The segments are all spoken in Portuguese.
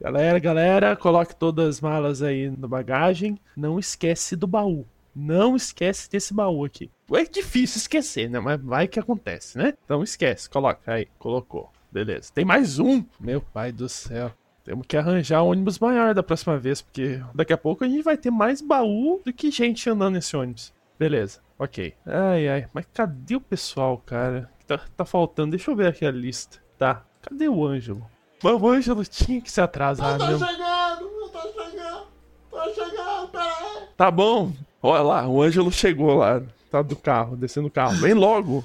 Galera, galera, coloque todas as malas aí na bagagem. Não esquece do baú. Não esquece desse baú aqui. É difícil esquecer, né? Mas vai que acontece, né? Então esquece. Coloca aí. Colocou. Beleza. Tem mais um. Meu pai do céu. Temos que arranjar um ônibus maior da próxima vez, porque daqui a pouco a gente vai ter mais baú do que gente andando nesse ônibus. Beleza. Ok. Ai, ai. Mas cadê o pessoal, cara? Tá, tá faltando. Deixa eu ver aqui a lista. Tá. Cadê o Ângelo? O Ângelo tinha que se atrasar Eu tô mesmo. chegando, eu tô chegando, tô chegando, peraí. Tá bom. Olha lá, o Ângelo chegou lá. Tá do carro, descendo do carro. Vem logo.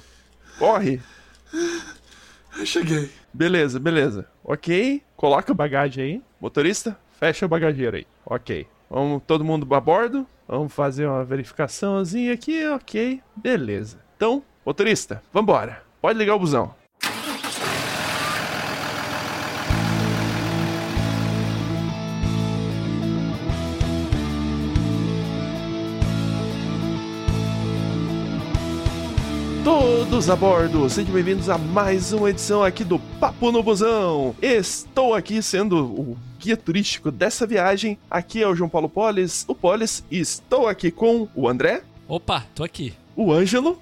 Corre. Eu cheguei. Beleza, beleza. Ok. Coloca a bagagem aí. Motorista, fecha a bagageira aí. Ok. Vamos todo mundo a bordo. Vamos fazer uma verificaçãozinha aqui. Ok. Beleza. Então, motorista, vambora. Pode ligar o busão. Todos a bordo, sejam bem-vindos a mais uma edição aqui do Papo no Busão. Estou aqui sendo o guia turístico dessa viagem. Aqui é o João Paulo Polis, o Polis, e estou aqui com o André, Opa, tô aqui. o Ângelo,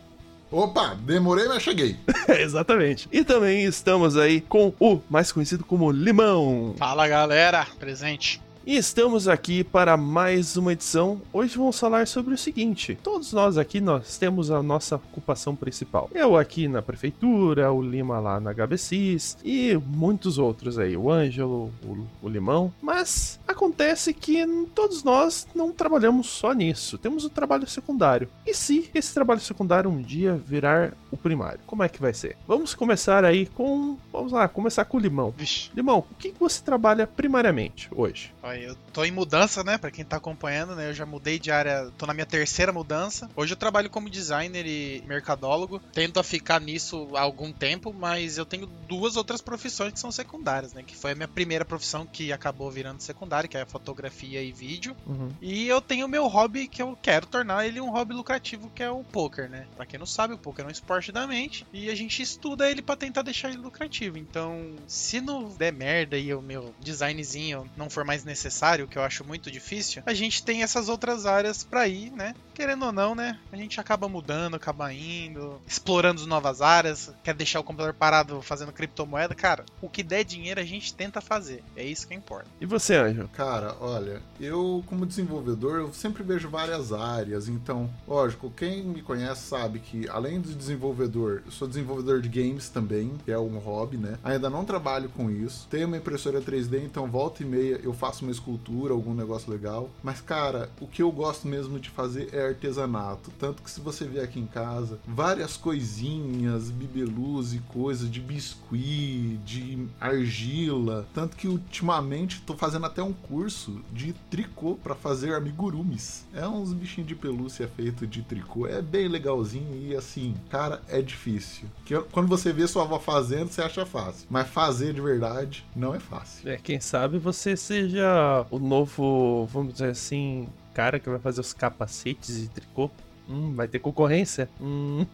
Opa, demorei, mas cheguei. exatamente, e também estamos aí com o mais conhecido como Limão. Fala galera, presente. E estamos aqui para mais uma edição. Hoje vamos falar sobre o seguinte: todos nós aqui nós temos a nossa ocupação principal. Eu aqui na prefeitura, o Lima lá na HBCIS e muitos outros aí, o Ângelo, o, o Limão. Mas acontece que todos nós não trabalhamos só nisso. Temos o trabalho secundário. E se esse trabalho secundário um dia virar o primário, como é que vai ser? Vamos começar aí com, vamos lá, começar com o Limão. Vixe, Limão, o que você trabalha primariamente hoje? olha, eu tô em mudança, né? Pra quem tá acompanhando, né? Eu já mudei de área, tô na minha terceira mudança. Hoje eu trabalho como designer e mercadólogo. Tento a ficar nisso há algum tempo, mas eu tenho duas outras profissões que são secundárias, né? Que foi a minha primeira profissão que acabou virando secundária, que é a fotografia e vídeo. Uhum. E eu tenho o meu hobby que eu quero tornar ele um hobby lucrativo, que é o poker, né? Pra quem não sabe, o poker é um esporte da mente e a gente estuda ele pra tentar deixar ele lucrativo. Então, se não der merda e o meu designzinho não for mais necessário, que eu acho muito difícil, a gente tem essas outras áreas pra ir, né? Querendo ou não, né? A gente acaba mudando, acaba indo, explorando novas áreas, quer deixar o computador parado fazendo criptomoeda, cara, o que der dinheiro a gente tenta fazer. É isso que importa. E você, Ângelo? Cara, olha, eu como desenvolvedor, eu sempre vejo várias áreas, então, lógico, quem me conhece sabe que além de desenvolvedor, eu sou desenvolvedor de games também, que é um hobby, né? Ainda não trabalho com isso. Tenho uma impressora 3D, então volta e meia eu faço uma escultura, algum negócio legal. Mas, cara, o que eu gosto mesmo de fazer é artesanato. Tanto que se você vier aqui em casa, várias coisinhas, bibelus e coisas de biscuit, de argila. Tanto que ultimamente tô fazendo até um curso de tricô para fazer amigurumis. É uns bichinhos de pelúcia feito de tricô. É bem legalzinho e assim, cara, é difícil. Que quando você vê sua avó fazendo, você acha fácil. Mas fazer de verdade não é fácil. É, quem sabe você seja o novo, vamos dizer assim, cara que vai fazer os capacetes de tricô. Hum, vai ter concorrência? Hum.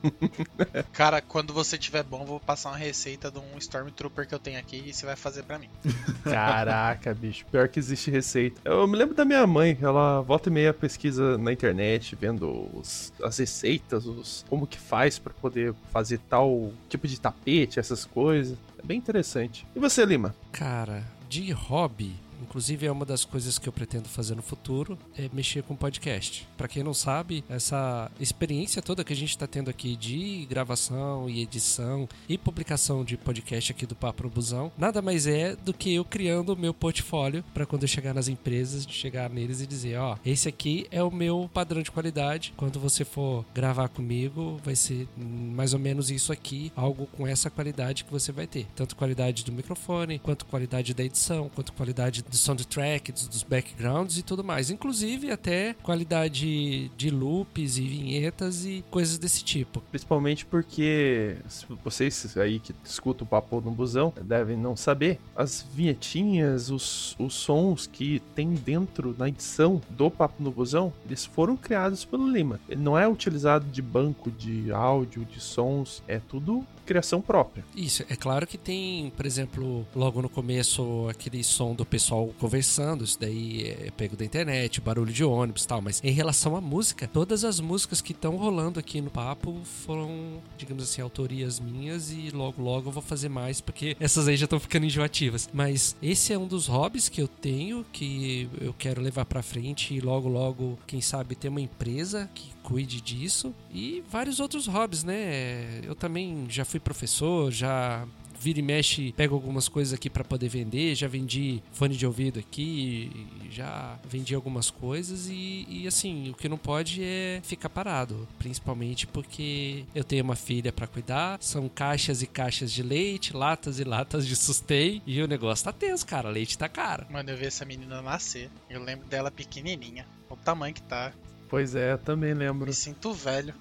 Cara, quando você tiver bom, vou passar uma receita de um Stormtrooper que eu tenho aqui e você vai fazer pra mim. Caraca, bicho. Pior que existe receita. Eu me lembro da minha mãe, ela volta e meia pesquisa na internet, vendo os- as receitas, os, como que faz pra poder fazer tal tipo de tapete, essas coisas. É bem interessante. E você, Lima? Cara, de hobby, inclusive é uma das coisas que eu pretendo fazer no futuro, é mexer com podcast. Pra quem não sabe, essa experiência toda que a gente tá tendo aqui de gravação e edição e publicação de podcast aqui do Papo no Busão, nada mais é do que eu criando o meu portfólio pra quando eu chegar nas empresas, chegar neles e dizer, ó, esse aqui é o meu padrão de qualidade. Quando você for gravar comigo, vai ser mais ou menos isso aqui, algo com essa qualidade que você vai ter. Tanto qualidade do microfone, quanto qualidade da edição, quanto qualidade do soundtrack, dos, dos backgrounds e tudo mais. Inclusive até qualidade de loops e vinhetas e coisas desse tipo. Principalmente porque vocês aí que escutam o papo no busão devem não saber, as vinhetinhas, os, os sons que tem dentro na edição do papo no busão, eles foram criados pelo Lima. Ele não é utilizado de banco de áudio, de sons, é tudo criação própria. Isso, é claro que tem, por exemplo, logo no começo, aquele som do pessoal conversando, isso daí é pego da internet, barulho de ônibus e tal, mas em relação à música, todas as músicas que estão rolando aqui no papo foram, digamos assim, autorias minhas e logo logo eu vou fazer mais porque essas aí já estão ficando enjoativas. Mas esse é um dos hobbies que eu tenho que eu quero levar para frente e logo logo, quem sabe, ter uma empresa que cuide disso e vários outros hobbies, né? Eu também já fui professor, já vira e mexe, pego algumas coisas aqui para poder vender. Já vendi fone de ouvido aqui, já vendi algumas coisas e, e, assim, o que não pode é ficar parado, principalmente porque eu tenho uma filha para cuidar, são caixas e caixas de leite, latas e latas de sustei e o negócio tá tenso, cara, leite tá caro. Mano, eu vi essa menina nascer, eu lembro dela pequenininha, o tamanho que tá. Pois é, também lembro. Me sinto velho.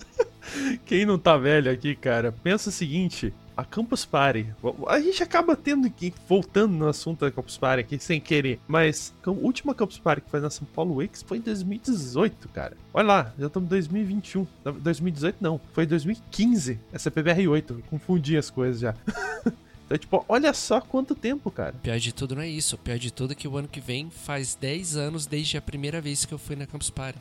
Quem não tá velho aqui, cara, pensa o seguinte: a Campus Party. A gente acaba tendo que. voltando no assunto da Campus Party aqui sem querer. Mas a última Campus Party que foi na São Paulo Wakes foi em 2018, cara. Olha lá, já estamos em 2021. 2018 não, foi 2015. Essa é PBR8. Confundi as coisas já. Então, tipo, olha só quanto tempo, cara. Pior de tudo não é isso. Pior de tudo é que o ano que vem faz 10 anos desde a primeira vez que eu fui na Campus Party.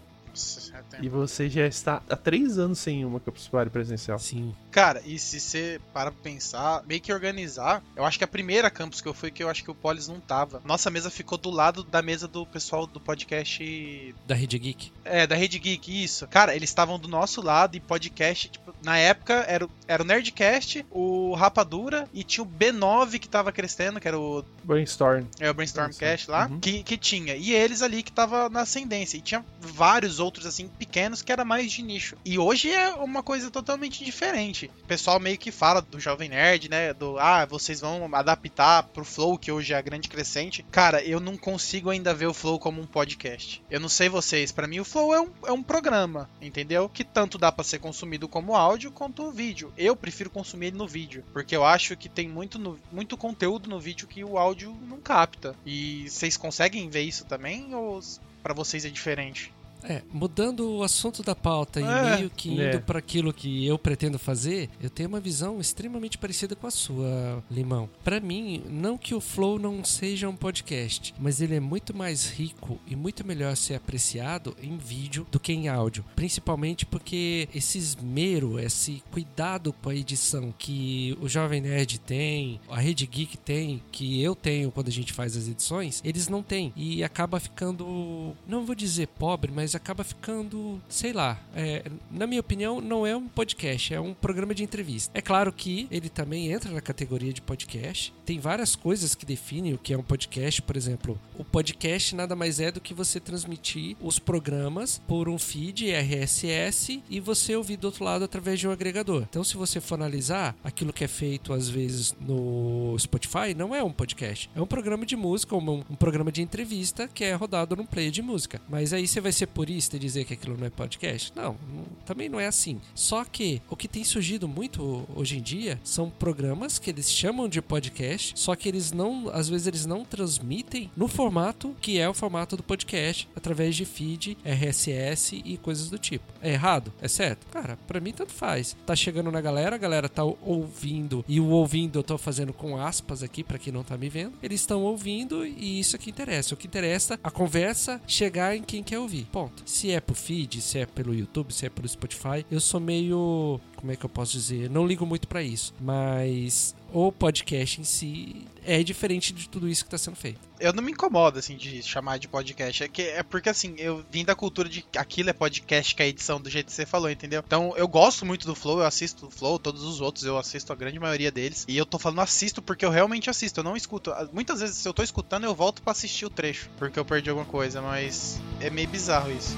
E você já está há três anos sem uma Campus Party presencial. Sim. Cara, e se você para pra pensar, meio que organizar, eu acho que a primeira campus que eu fui, que eu acho que o Polis não tava. Nossa mesa ficou do lado da mesa do pessoal do podcast. Da Rede Geek. É, da Rede Geek, isso. Cara, eles estavam do nosso lado e podcast, tipo, na época era, era o Nerdcast, o Rapadura e tinha o B9 que tava crescendo, que era o. Brainstorm. É, o Brainstormcast lá, uhum. que, que tinha. E eles ali que tava na ascendência. E tinha vários outros, assim, pequenos que era mais de nicho. E hoje é uma coisa totalmente diferente. O pessoal meio que fala do Jovem Nerd, né? Do, ah, vocês vão adaptar pro Flow, que hoje é a grande crescente. Cara, eu não consigo ainda ver o Flow como um podcast. Eu não sei vocês, para mim o Flow é um, é um programa, entendeu? Que tanto dá para ser consumido como áudio quanto vídeo. Eu prefiro consumir ele no vídeo, porque eu acho que tem muito, no, muito conteúdo no vídeo que o áudio não capta. E vocês conseguem ver isso também? Ou para vocês é diferente? É, mudando o assunto da pauta e é, meio que indo é. para aquilo que eu pretendo fazer, eu tenho uma visão extremamente parecida com a sua, Limão. Para mim, não que o Flow não seja um podcast, mas ele é muito mais rico e muito melhor ser apreciado em vídeo do que em áudio, principalmente porque esse esmero, esse cuidado com a edição que o Jovem Nerd tem, a Rede Geek tem, que eu tenho quando a gente faz as edições, eles não têm e acaba ficando, não vou dizer pobre, mas acaba ficando, sei lá, é, na minha opinião, não é um podcast, é um programa de entrevista. É claro que ele também entra na categoria de podcast. Tem várias coisas que definem o que é um podcast, por exemplo, o podcast nada mais é do que você transmitir os programas por um feed RSS e você ouvir do outro lado através de um agregador. Então, se você for analisar aquilo que é feito às vezes no Spotify, não é um podcast, é um programa de música, um, um programa de entrevista que é rodado num player de música. Mas aí você vai ser purista e dizer que aquilo não é podcast? Não, também não é assim. Só que o que tem surgido muito hoje em dia são programas que eles chamam de podcast, só que eles não, às vezes eles não transmitem no formato que é o formato do podcast, através de feed, RSS e coisas do tipo. É errado? É certo? Cara, para mim tanto faz. Tá chegando na galera, a galera tá ouvindo e o ouvindo eu tô fazendo com aspas aqui para quem não tá me vendo. Eles estão ouvindo e isso é que interessa. O que interessa a conversa chegar em quem quer ouvir. Ponto. Se é pro feed, se é pelo YouTube, se é pelo Spotify, eu sou meio. Como é que eu posso dizer? Não ligo muito para isso. Mas o podcast em si é diferente de tudo isso que está sendo feito. Eu não me incomodo, assim, de chamar de podcast. É, que, é porque, assim, eu vim da cultura de aquilo é podcast, que é edição do jeito que você falou, entendeu? Então, eu gosto muito do Flow, eu assisto o Flow, todos os outros eu assisto a grande maioria deles. E eu tô falando assisto porque eu realmente assisto, eu não escuto. Muitas vezes, se eu tô escutando, eu volto para assistir o trecho, porque eu perdi alguma coisa, mas é meio bizarro isso.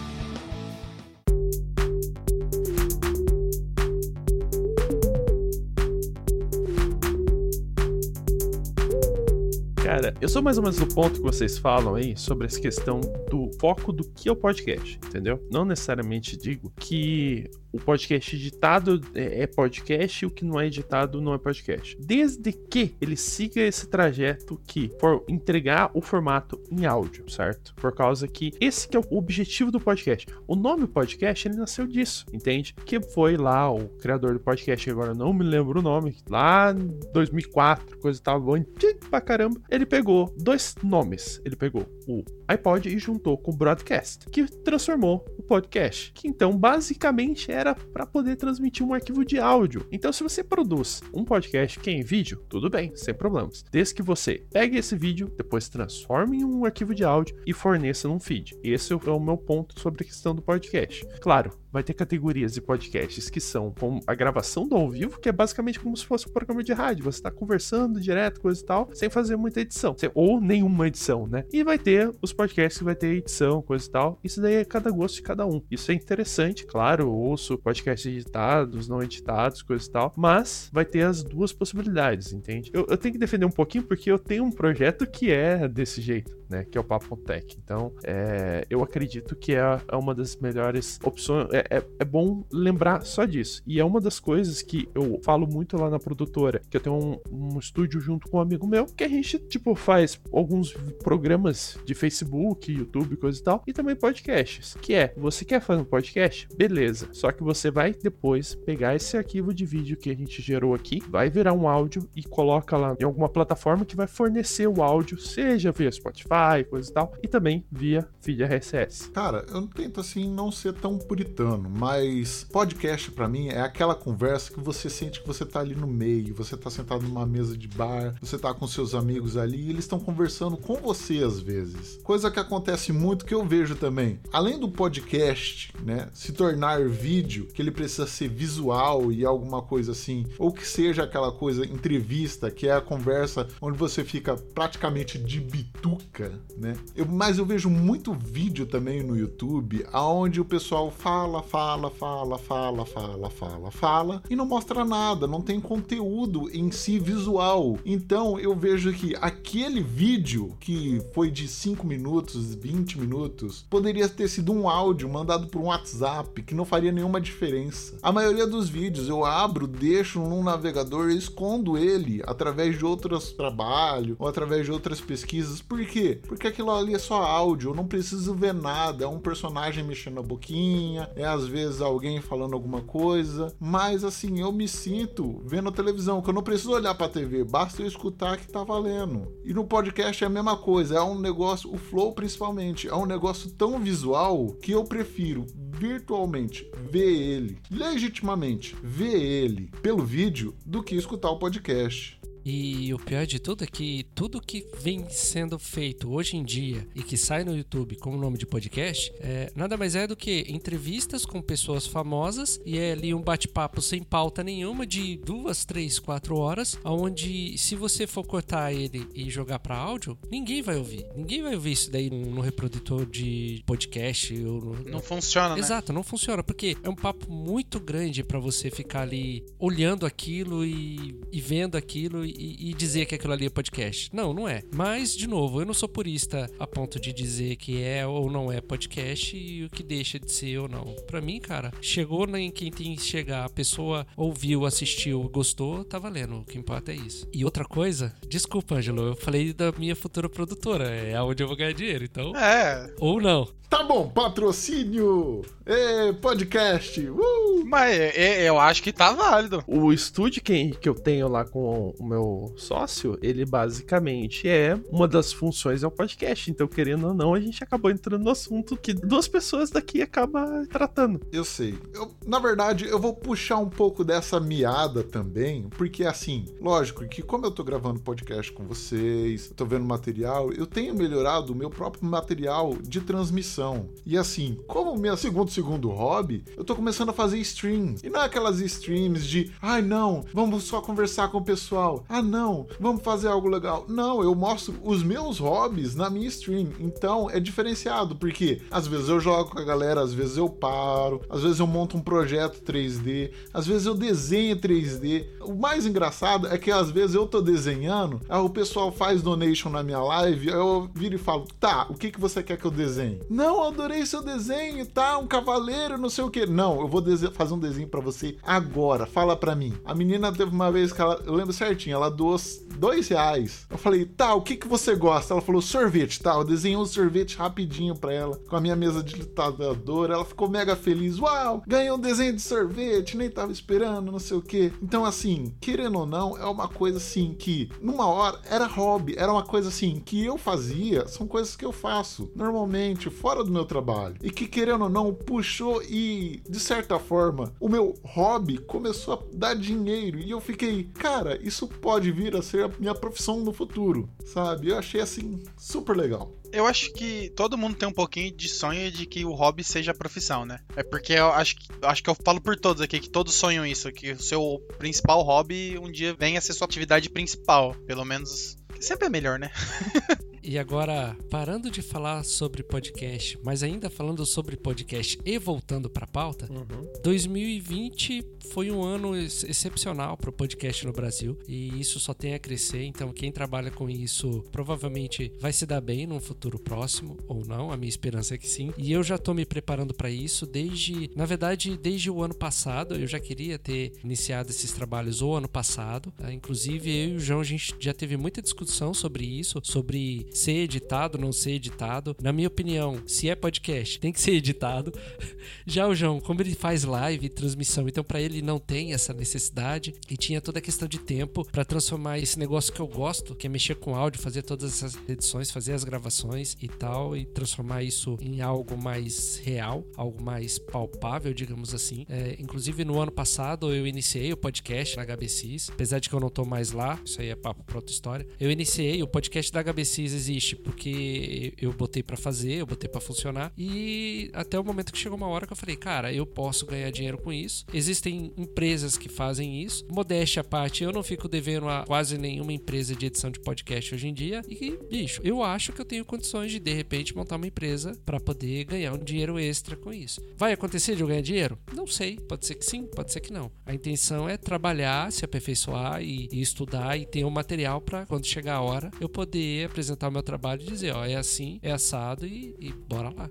Cara, eu sou mais ou menos do ponto que vocês falam aí sobre essa questão do foco do que é o podcast, entendeu? Não necessariamente digo que o podcast editado é, é podcast e o que não é editado não é podcast. Desde que ele siga esse trajeto que for entregar o formato em áudio, certo? Por causa que esse que é o objetivo do podcast. O nome podcast ele nasceu disso, entende? Que foi lá o criador do podcast, agora não me lembro o nome, lá em 2004, coisa tava antiga pra caramba. Ele pegou dois nomes. Ele pegou o iPod e juntou com o Broadcast, que transformou o podcast, que então basicamente era para poder transmitir um arquivo de áudio. Então, se você produz um podcast que é em vídeo, tudo bem, sem problemas. Desde que você pegue esse vídeo, depois transforme em um arquivo de áudio e forneça num feed. Esse é o meu ponto sobre a questão do podcast. Claro, vai ter categorias de podcasts que são a gravação do ao vivo, que é basicamente como se fosse um programa de rádio. Você está conversando direto, coisa e tal, sem fazer muita edição. Ou nenhuma edição, né? E vai ter os podcasts que vai ter edição, coisa e tal. Isso daí é cada gosto de cada um. Isso é interessante, claro. Ouço podcasts editados, não editados, coisa e tal. Mas vai ter as duas possibilidades, entende? Eu, eu tenho que defender um pouquinho porque eu tenho um projeto que é desse jeito né? Que é o Papo Tech. Então, é, eu acredito que é, é, uma das melhores opções. É, é, é, bom lembrar só disso. E é uma das coisas que eu falo muito lá na produtora, que eu tenho um, um estúdio junto com um amigo meu, que a gente, tipo, faz alguns programas de Facebook, YouTube, coisa e tal, e também podcasts. Que é, você quer fazer um podcast? Beleza. Só que você vai depois pegar esse arquivo de vídeo que a gente gerou aqui, vai virar um áudio e coloca lá em alguma plataforma que vai fornecer o áudio, seja via Spotify, coisa e tal, e também via feed RSS. Cara, eu tento assim não ser tão puritano, mas podcast para mim é aquela conversa que você sente que você tá ali no meio, você tá sentado numa mesa de bar, você tá com seus amigos ali e eles estão conversando com você às vezes. Coisa que acontece muito que eu vejo também. Além do podcast, né, se tornar vídeo, que ele precisa ser visual e alguma coisa assim, ou que seja aquela coisa entrevista, que é a conversa onde você fica praticamente de bituca né? Eu, mas eu vejo muito vídeo também no YouTube aonde o pessoal fala, fala, fala, fala, fala, fala, fala e não mostra nada, não tem conteúdo em si visual. Então eu vejo que aquele vídeo que foi de 5 minutos, 20 minutos, poderia ter sido um áudio mandado por um WhatsApp que não faria nenhuma diferença. A maioria dos vídeos eu abro, deixo num navegador e escondo ele através de outros trabalhos ou através de outras pesquisas. Por quê? Porque aquilo ali é só áudio, eu não preciso ver nada. É um personagem mexendo a boquinha, é às vezes alguém falando alguma coisa. Mas assim, eu me sinto vendo a televisão, que eu não preciso olhar pra TV, basta eu escutar que tá valendo. E no podcast é a mesma coisa, é um negócio, o Flow principalmente, é um negócio tão visual que eu prefiro virtualmente ver ele, legitimamente ver ele pelo vídeo, do que escutar o podcast. E o pior de tudo é que tudo que vem sendo feito hoje em dia e que sai no YouTube com o nome de podcast é, nada mais é do que entrevistas com pessoas famosas e é ali um bate-papo sem pauta nenhuma de duas, três, quatro horas, onde se você for cortar ele e jogar para áudio, ninguém vai ouvir. Ninguém vai ouvir isso daí no, no reprodutor de podcast. Ou no, não funciona, né? Exato, não funciona, porque é um papo muito grande para você ficar ali olhando aquilo e, e vendo aquilo e e, dizer que aquilo ali é podcast. Não, não é. Mas, de novo, eu não sou purista a ponto de dizer que é ou não é podcast e o que deixa de ser ou não. Para mim, cara, chegou em quem tem que chegar, a pessoa ouviu, assistiu, gostou, tá valendo. O que importa é isso. E outra coisa, desculpa, Angelo, eu falei da minha futura produtora, é aonde eu vou ganhar dinheiro, então. É. Ou não. Tá bom, patrocínio! Ê, podcast! Uh! Mas é, é, eu acho que tá válido. O estúdio que, que eu tenho lá com o meu sócio, ele basicamente é uma das funções é o podcast. Então, querendo ou não, a gente acabou entrando no assunto que duas pessoas daqui acabam tratando. Eu sei. Eu, na verdade, eu vou puxar um pouco dessa miada também, porque assim, lógico que como eu tô gravando podcast com vocês, tô vendo material, eu tenho melhorado o meu próprio material de transmissão e assim, como meu segundo segundo hobby, eu tô começando a fazer stream. E não é aquelas streams de, ai não, vamos só conversar com o pessoal. Ah não, vamos fazer algo legal. Não, eu mostro os meus hobbies na minha stream. Então é diferenciado, porque às vezes eu jogo com a galera, às vezes eu paro, às vezes eu monto um projeto 3D, às vezes eu desenho 3D. O mais engraçado é que às vezes eu tô desenhando, aí o pessoal faz donation na minha live, eu viro e falo, tá, o que, que você quer que eu desenhe? Não, adorei seu desenho, tá? Um cavaleiro, não sei o que. Não, eu vou fazer um desenho para você agora. Fala para mim. A menina teve uma vez que ela, eu lembro certinho, ela doou dois reais. Eu falei, tá, o que, que você gosta? Ela falou, sorvete, tá? Eu desenhei um sorvete rapidinho pra ela, com a minha mesa de ditador. Ela ficou mega feliz. Uau, ganhei um desenho de sorvete, nem tava esperando, não sei o que. Então, assim, querendo ou não, é uma coisa assim que, numa hora, era hobby, era uma coisa assim que eu fazia, são coisas que eu faço normalmente, fora do meu trabalho. E que, querendo ou não, puxou e, de certa forma, o meu hobby começou a dar dinheiro. E eu fiquei, cara, isso pode vir a ser a minha profissão no futuro, sabe? Eu achei assim super legal. Eu acho que todo mundo tem um pouquinho de sonho de que o hobby seja profissão, né? É porque eu acho que, acho que eu falo por todos aqui que todos sonham isso, que o seu principal hobby um dia venha a ser sua atividade principal. Pelo menos sempre é melhor, né? E agora, parando de falar sobre podcast, mas ainda falando sobre podcast e voltando para a pauta, uhum. 2020 foi um ano ex excepcional para o podcast no Brasil e isso só tem a crescer. Então, quem trabalha com isso provavelmente vai se dar bem num futuro próximo ou não. A minha esperança é que sim. E eu já estou me preparando para isso desde, na verdade, desde o ano passado. Eu já queria ter iniciado esses trabalhos o ano passado. Inclusive, eu e o João a gente já teve muita discussão sobre isso, sobre ser editado, não ser editado. Na minha opinião, se é podcast, tem que ser editado. Já o João, como ele faz live e transmissão, então para ele não tem essa necessidade e tinha toda a questão de tempo para transformar esse negócio que eu gosto, que é mexer com áudio, fazer todas essas edições, fazer as gravações e tal, e transformar isso em algo mais real, algo mais palpável, digamos assim. É, inclusive no ano passado eu iniciei o podcast na HBCs, apesar de que eu não tô mais lá, isso aí é papo pra outra história. Eu iniciei o podcast da HBCs existe porque eu botei para fazer, eu botei para funcionar e até o momento que chegou uma hora que eu falei, cara, eu posso ganhar dinheiro com isso. Existem empresas que fazem isso. Modéstia à parte, eu não fico devendo a quase nenhuma empresa de edição de podcast hoje em dia e, bicho, eu acho que eu tenho condições de de repente montar uma empresa para poder ganhar um dinheiro extra com isso. Vai acontecer de eu ganhar dinheiro? Não sei, pode ser que sim, pode ser que não. A intenção é trabalhar, se aperfeiçoar e, e estudar e ter um material para quando chegar a hora eu poder apresentar o meu trabalho e dizer, ó, é assim, é assado e, e bora lá.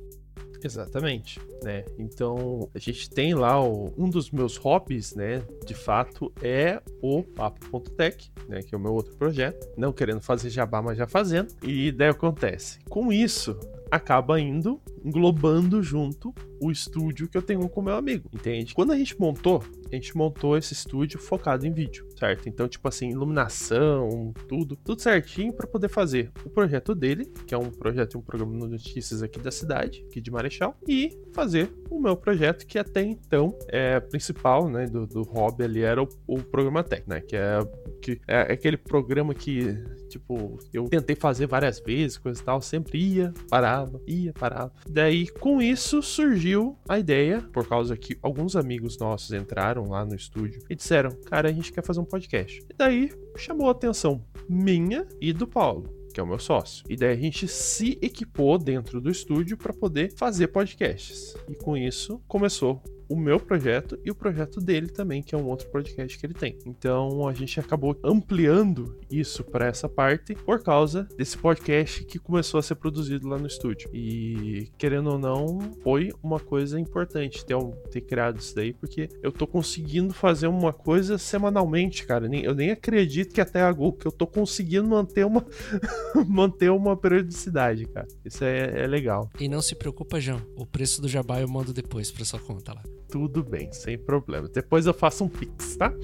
Exatamente, né? Então a gente tem lá o, um dos meus hobbies, né? De fato é o Papo.tech, né? Que é o meu outro projeto. Não querendo fazer jabá, mas já fazendo. E daí acontece. Com isso, acaba indo englobando junto o estúdio que eu tenho com meu amigo, entende? Quando a gente montou, a gente montou esse estúdio focado em vídeo, certo? Então, tipo assim, iluminação, tudo, tudo certinho para poder fazer o projeto dele, que é um projeto um programa de notícias aqui da cidade, aqui de Marechal, e fazer o meu projeto, que até então é principal, né, do, do hobby ali era o, o programa Tech, né, que é, que é aquele programa que, tipo, eu tentei fazer várias vezes, coisa e tal, sempre ia, parava, ia, parava. Daí, com isso, surgiu a ideia, por causa que alguns amigos nossos entraram lá no estúdio e disseram, cara, a gente quer fazer um podcast. E daí, chamou a atenção minha e do Paulo que é o meu sócio. E daí a gente se equipou dentro do estúdio para poder fazer podcasts. E com isso começou o meu projeto e o projeto dele também, que é um outro podcast que ele tem. Então a gente acabou ampliando isso para essa parte por causa desse podcast que começou a ser produzido lá no estúdio. E querendo ou não, foi uma coisa importante ter, ter criado isso daí, porque eu tô conseguindo fazer uma coisa semanalmente, cara. Eu nem acredito que até agora que eu tô conseguindo manter uma manter uma periodicidade, cara. Isso é, é legal. E não se preocupa, João. O preço do jabá eu mando depois pra sua conta lá tudo bem, sem problema. Depois eu faço um pix, tá?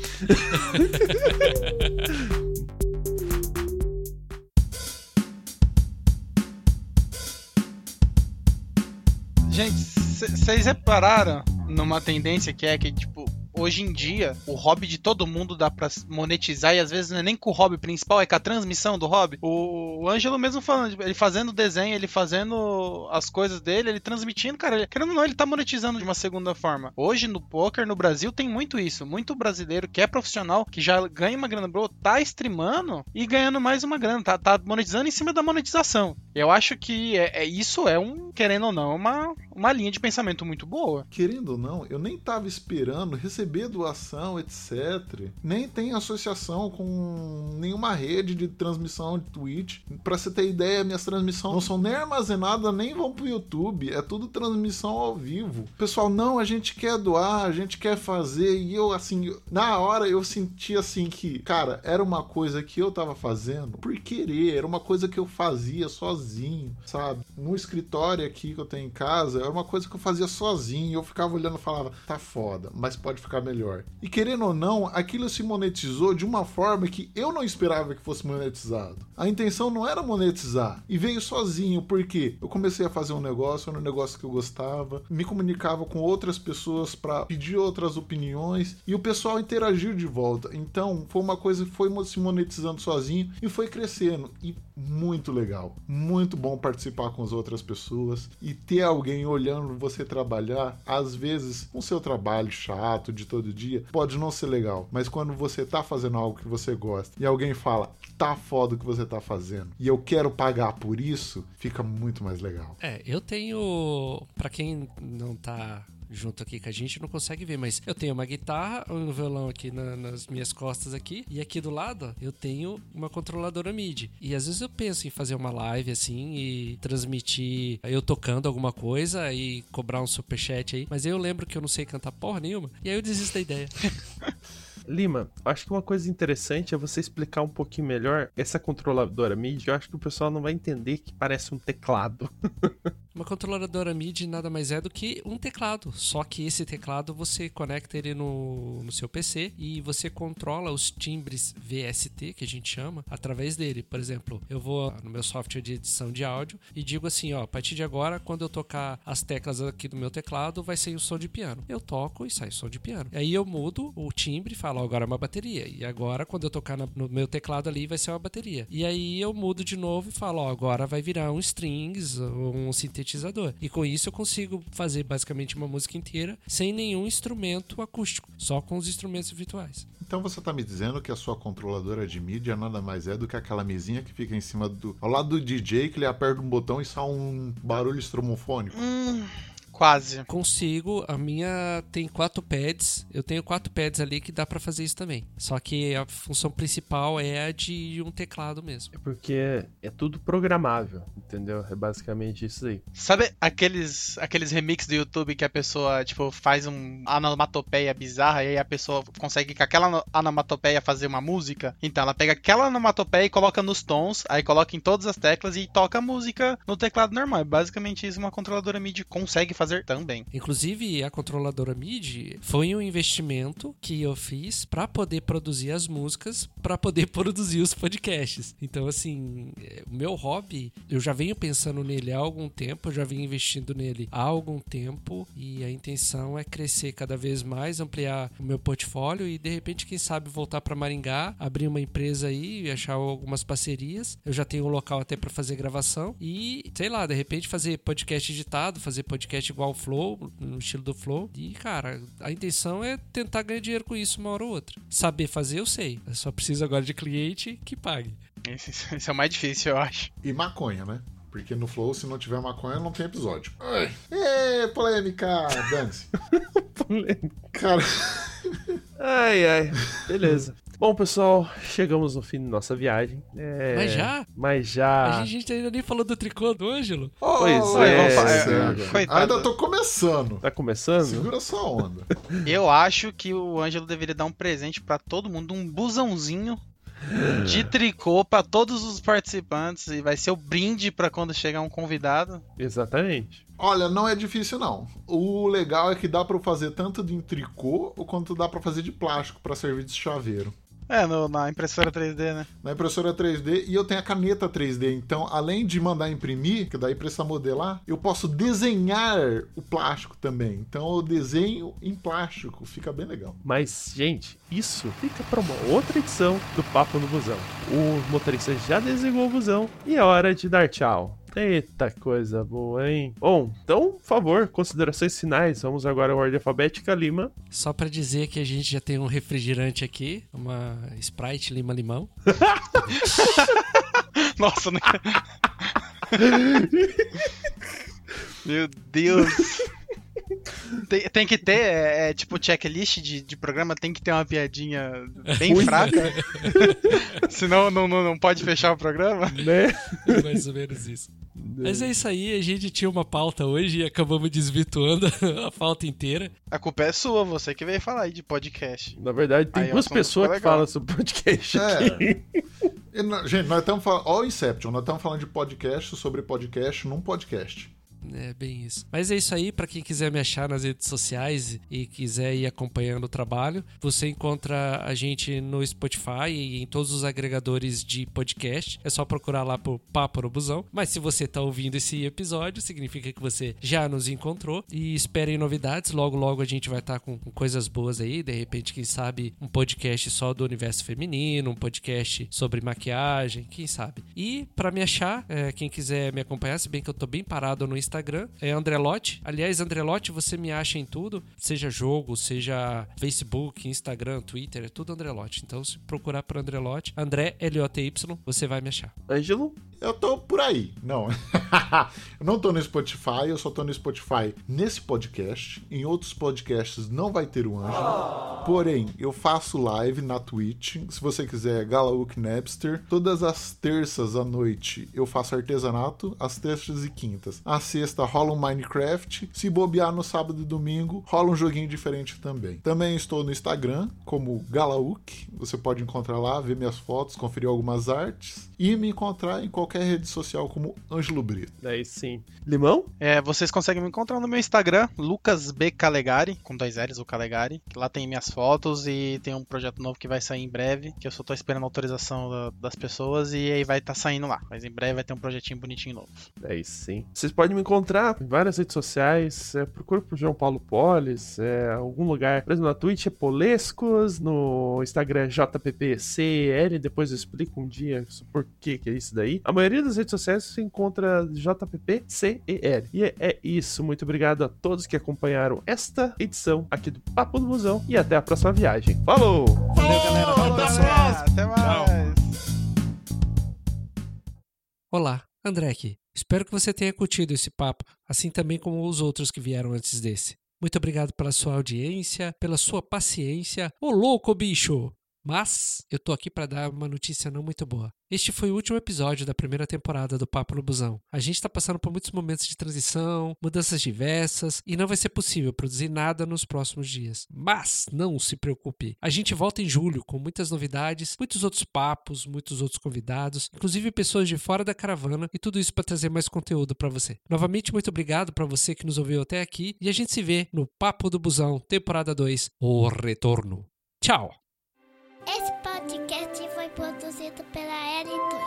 Gente, vocês repararam numa tendência que é que, tipo, hoje em dia o hobby de todo mundo dá pra monetizar e às vezes não é nem com o hobby principal, é com a transmissão do hobby. O, o Ângelo mesmo falando, ele fazendo desenho, ele fazendo as coisas dele, ele transmitindo, cara, ele, querendo ou não, ele tá monetizando de uma segunda forma. Hoje no poker no Brasil tem muito isso, muito brasileiro que é profissional, que já ganha uma grana boa, tá streamando e ganhando mais uma grana, tá, tá monetizando em cima da monetização. Eu acho que é, é isso é um, querendo ou não, uma, uma linha de pensamento muito boa. Querendo ou não, eu nem tava esperando receber doação, etc. Nem tem associação com nenhuma rede de transmissão de Twitch. Pra você ter ideia, minhas transmissões não são nem armazenadas, nem vão pro YouTube. É tudo transmissão ao vivo. Pessoal, não, a gente quer doar, a gente quer fazer. E eu, assim, na hora eu senti assim que, cara, era uma coisa que eu tava fazendo por querer, era uma coisa que eu fazia sozinho, sabe? No escritório aqui que eu tenho em casa, era uma coisa que eu fazia sozinho. Eu ficava olhando e falava, tá foda, mas pode ficar melhor. E querendo ou não, aquilo se monetizou de uma forma que eu não esperava que fosse monetizado. A intenção não era monetizar. E veio sozinho, porque eu comecei a fazer um negócio, era um negócio que eu gostava, me comunicava com outras pessoas para pedir outras opiniões e o pessoal interagiu de volta. Então, foi uma coisa que foi se monetizando sozinho e foi crescendo. E muito legal. Muito bom participar com as outras pessoas e ter alguém olhando você trabalhar, às vezes, com seu trabalho chato de todo dia, pode não ser legal, mas quando você tá fazendo algo que você gosta e alguém fala, tá foda o que você tá fazendo e eu quero pagar por isso, fica muito mais legal. É, eu tenho, para quem não tá junto aqui que a gente não consegue ver, mas eu tenho uma guitarra, um violão aqui na, nas minhas costas aqui, e aqui do lado eu tenho uma controladora MIDI. E às vezes eu penso em fazer uma live assim e transmitir eu tocando alguma coisa e cobrar um superchat aí, mas eu lembro que eu não sei cantar porra nenhuma, e aí eu desisto da ideia. Lima, acho que uma coisa interessante é você explicar um pouquinho melhor essa controladora MIDI. Eu acho que o pessoal não vai entender que parece um teclado. Uma controladora MIDI nada mais é do que um teclado, só que esse teclado você conecta ele no, no seu PC e você controla os timbres VST, que a gente chama, através dele. Por exemplo, eu vou no meu software de edição de áudio e digo assim, ó, a partir de agora, quando eu tocar as teclas aqui do meu teclado, vai sair o som de piano. Eu toco e sai o som de piano. Aí eu mudo o timbre e falo, ó, agora é uma bateria. E agora, quando eu tocar no meu teclado ali, vai ser uma bateria. E aí eu mudo de novo e falo, ó, agora vai virar um strings ou um sintetizador sintetizador. E com isso eu consigo fazer basicamente uma música inteira sem nenhum instrumento acústico, só com os instrumentos virtuais. Então você está me dizendo que a sua controladora de mídia nada mais é do que aquela mesinha que fica em cima do. ao lado do DJ que ele aperta um botão e sai um barulho estromofônico? Hum. Quase. Consigo. A minha tem quatro pads. Eu tenho quatro pads ali que dá para fazer isso também. Só que a função principal é a de um teclado mesmo. É porque é tudo programável, entendeu? É basicamente isso aí. Sabe aqueles, aqueles remix do YouTube que a pessoa, tipo, faz um onomatopeia bizarra e aí a pessoa consegue com aquela onomatopeia fazer uma música? Então ela pega aquela onomatopeia e coloca nos tons, aí coloca em todas as teclas e toca a música no teclado normal. É basicamente isso uma controladora MIDI consegue fazer fazer também. Inclusive, a controladora MIDI foi um investimento que eu fiz para poder produzir as músicas, para poder produzir os podcasts. Então, assim, é, o meu hobby, eu já venho pensando nele há algum tempo, eu já venho investindo nele há algum tempo e a intenção é crescer cada vez mais, ampliar o meu portfólio e de repente, quem sabe, voltar para Maringá, abrir uma empresa aí e achar algumas parcerias. Eu já tenho um local até para fazer gravação e, sei lá, de repente fazer podcast editado, fazer podcast igual o Flow, no estilo do Flow. E, cara, a intenção é tentar ganhar dinheiro com isso uma hora ou outra. Saber fazer, eu sei. Eu só preciso agora de cliente que pague. Esse, é o mais difícil, eu acho. E maconha, né? Porque no Flow, se não tiver maconha, não tem episódio. Ai. Ê, polêmica, dance. polêmica. Cara. ai, ai. Beleza. Bom, pessoal, chegamos no fim da nossa viagem. É... Mas já? Mas já. A gente ainda nem falou do tricô do Ângelo. Oh, pois é. é. Ainda tô começando. Tá começando? Segura sua onda. Eu acho que o Ângelo deveria dar um presente para todo mundo, um busãozinho de tricô para todos os participantes e vai ser o brinde para quando chegar um convidado. Exatamente. Olha, não é difícil não. O legal é que dá para fazer tanto de tricô quanto dá para fazer de plástico para servir de chaveiro. É, no- na impressora 3D, né? na impressora 3D e eu tenho a caneta 3D. Então, além de mandar imprimir, que daí precisa modelar, eu posso desenhar o plástico também. Então, eu desenho em plástico, fica bem legal. Mas, gente, isso fica para uma outra edição do Papo no Busão. O motorista já desenhou o busão e é hora de dar tchau. Eita coisa boa, hein? Bom, então, por favor, considerações finais. Vamos agora à ordem alfabética, Lima. Só pra dizer que a gente já tem um refrigerante aqui, uma Sprite Lima Limão. Nossa, né? Meu Deus. Tem, tem que ter, é, é, tipo, checklist de, de programa, tem que ter uma piadinha bem Ruim, fraca. Senão não, não, não pode fechar o programa. Né? Mais ou menos isso. Mas é isso aí, a gente tinha uma pauta hoje e acabamos desvirtuando a pauta inteira. A culpa é sua, você que veio falar aí de podcast. Na verdade, tem Aí, duas pessoas que falam sobre podcast É. E, gente, nós estamos falando. Ó, o Inception, nós estamos falando de podcast sobre podcast num podcast. É bem isso. Mas é isso aí, pra quem quiser me achar nas redes sociais e quiser ir acompanhando o trabalho, você encontra a gente no Spotify e em todos os agregadores de podcast. É só procurar lá por Papo no Busão. Mas se você tá ouvindo esse episódio, significa que você já nos encontrou e esperem novidades. Logo, logo a gente vai estar com com coisas boas aí. De repente, quem sabe, um podcast só do universo feminino, um podcast sobre maquiagem, quem sabe. E pra me achar, é, quem quiser me acompanhar, se bem que eu tô bem parado no Instagram, é Andrelote. Aliás, Andrelote, você me acha em tudo, seja jogo, seja Facebook, Instagram, Twitter, é tudo Andrelote. Então, se procurar por Andrelote, André L-O-T-Y, você vai me achar. Ângelo? Eu tô por aí. Não. eu não tô no Spotify, eu só tô no Spotify nesse podcast. Em outros podcasts não vai ter o Ângelo. Porém, eu faço live na Twitch. Se você quiser, Galauk Napster. Todas as terças à noite eu faço artesanato, às terças e quintas. À sexta rola um Minecraft. Se bobear no sábado e domingo, rola um joguinho diferente também. Também estou no Instagram como Galauk. Você pode encontrar lá, ver minhas fotos, conferir algumas artes e me encontrar em qualquer rede social como Ângelo Brito. Daí sim. Limão? É, vocês conseguem me encontrar no meu Instagram, Lucas B. Calegari, com dois L's, o Calegari. Que lá tem minhas fotos e tem um projeto novo que vai sair em breve, que eu só tô esperando a autorização da- das pessoas e aí vai estar saindo lá. Mas em breve vai ter um projetinho bonitinho novo. Daí sim. Vocês podem me encontrar em várias redes sociais. É, procura por João Paulo Polis. É, algum lugar. Por exemplo, na Twitch é Polescos. No Instagram é JPPCL. Depois eu explico um dia por que, que é isso daí. A maioria das redes sociais você encontra JPPCEL. E é, é isso. Muito obrigado a todos que acompanharam esta edição aqui do Papo do Musão. E até a próxima viagem. Falou! Valeu, galera. Valeu, Até mais, Até mais! Olá, André aqui. Espero que você tenha curtido esse papo, assim também como os outros que vieram antes desse. Muito obrigado pela sua audiência, pela sua paciência. Ô louco, bicho! Mas eu tô aqui para dar uma notícia não muito boa. Este foi o último episódio da primeira temporada do Papo no Busão. A gente tá passando por muitos momentos de transição, mudanças diversas e não vai ser possível produzir nada nos próximos dias. Mas não se preocupe. A gente volta em julho com muitas novidades, muitos outros papos, muitos outros convidados, inclusive pessoas de fora da caravana e tudo isso para trazer mais conteúdo para você. Novamente muito obrigado para você que nos ouviu até aqui e a gente se vê no Papo do Busão, temporada 2, O Retorno. Tchau. Esse podcast foi produzido pela L2.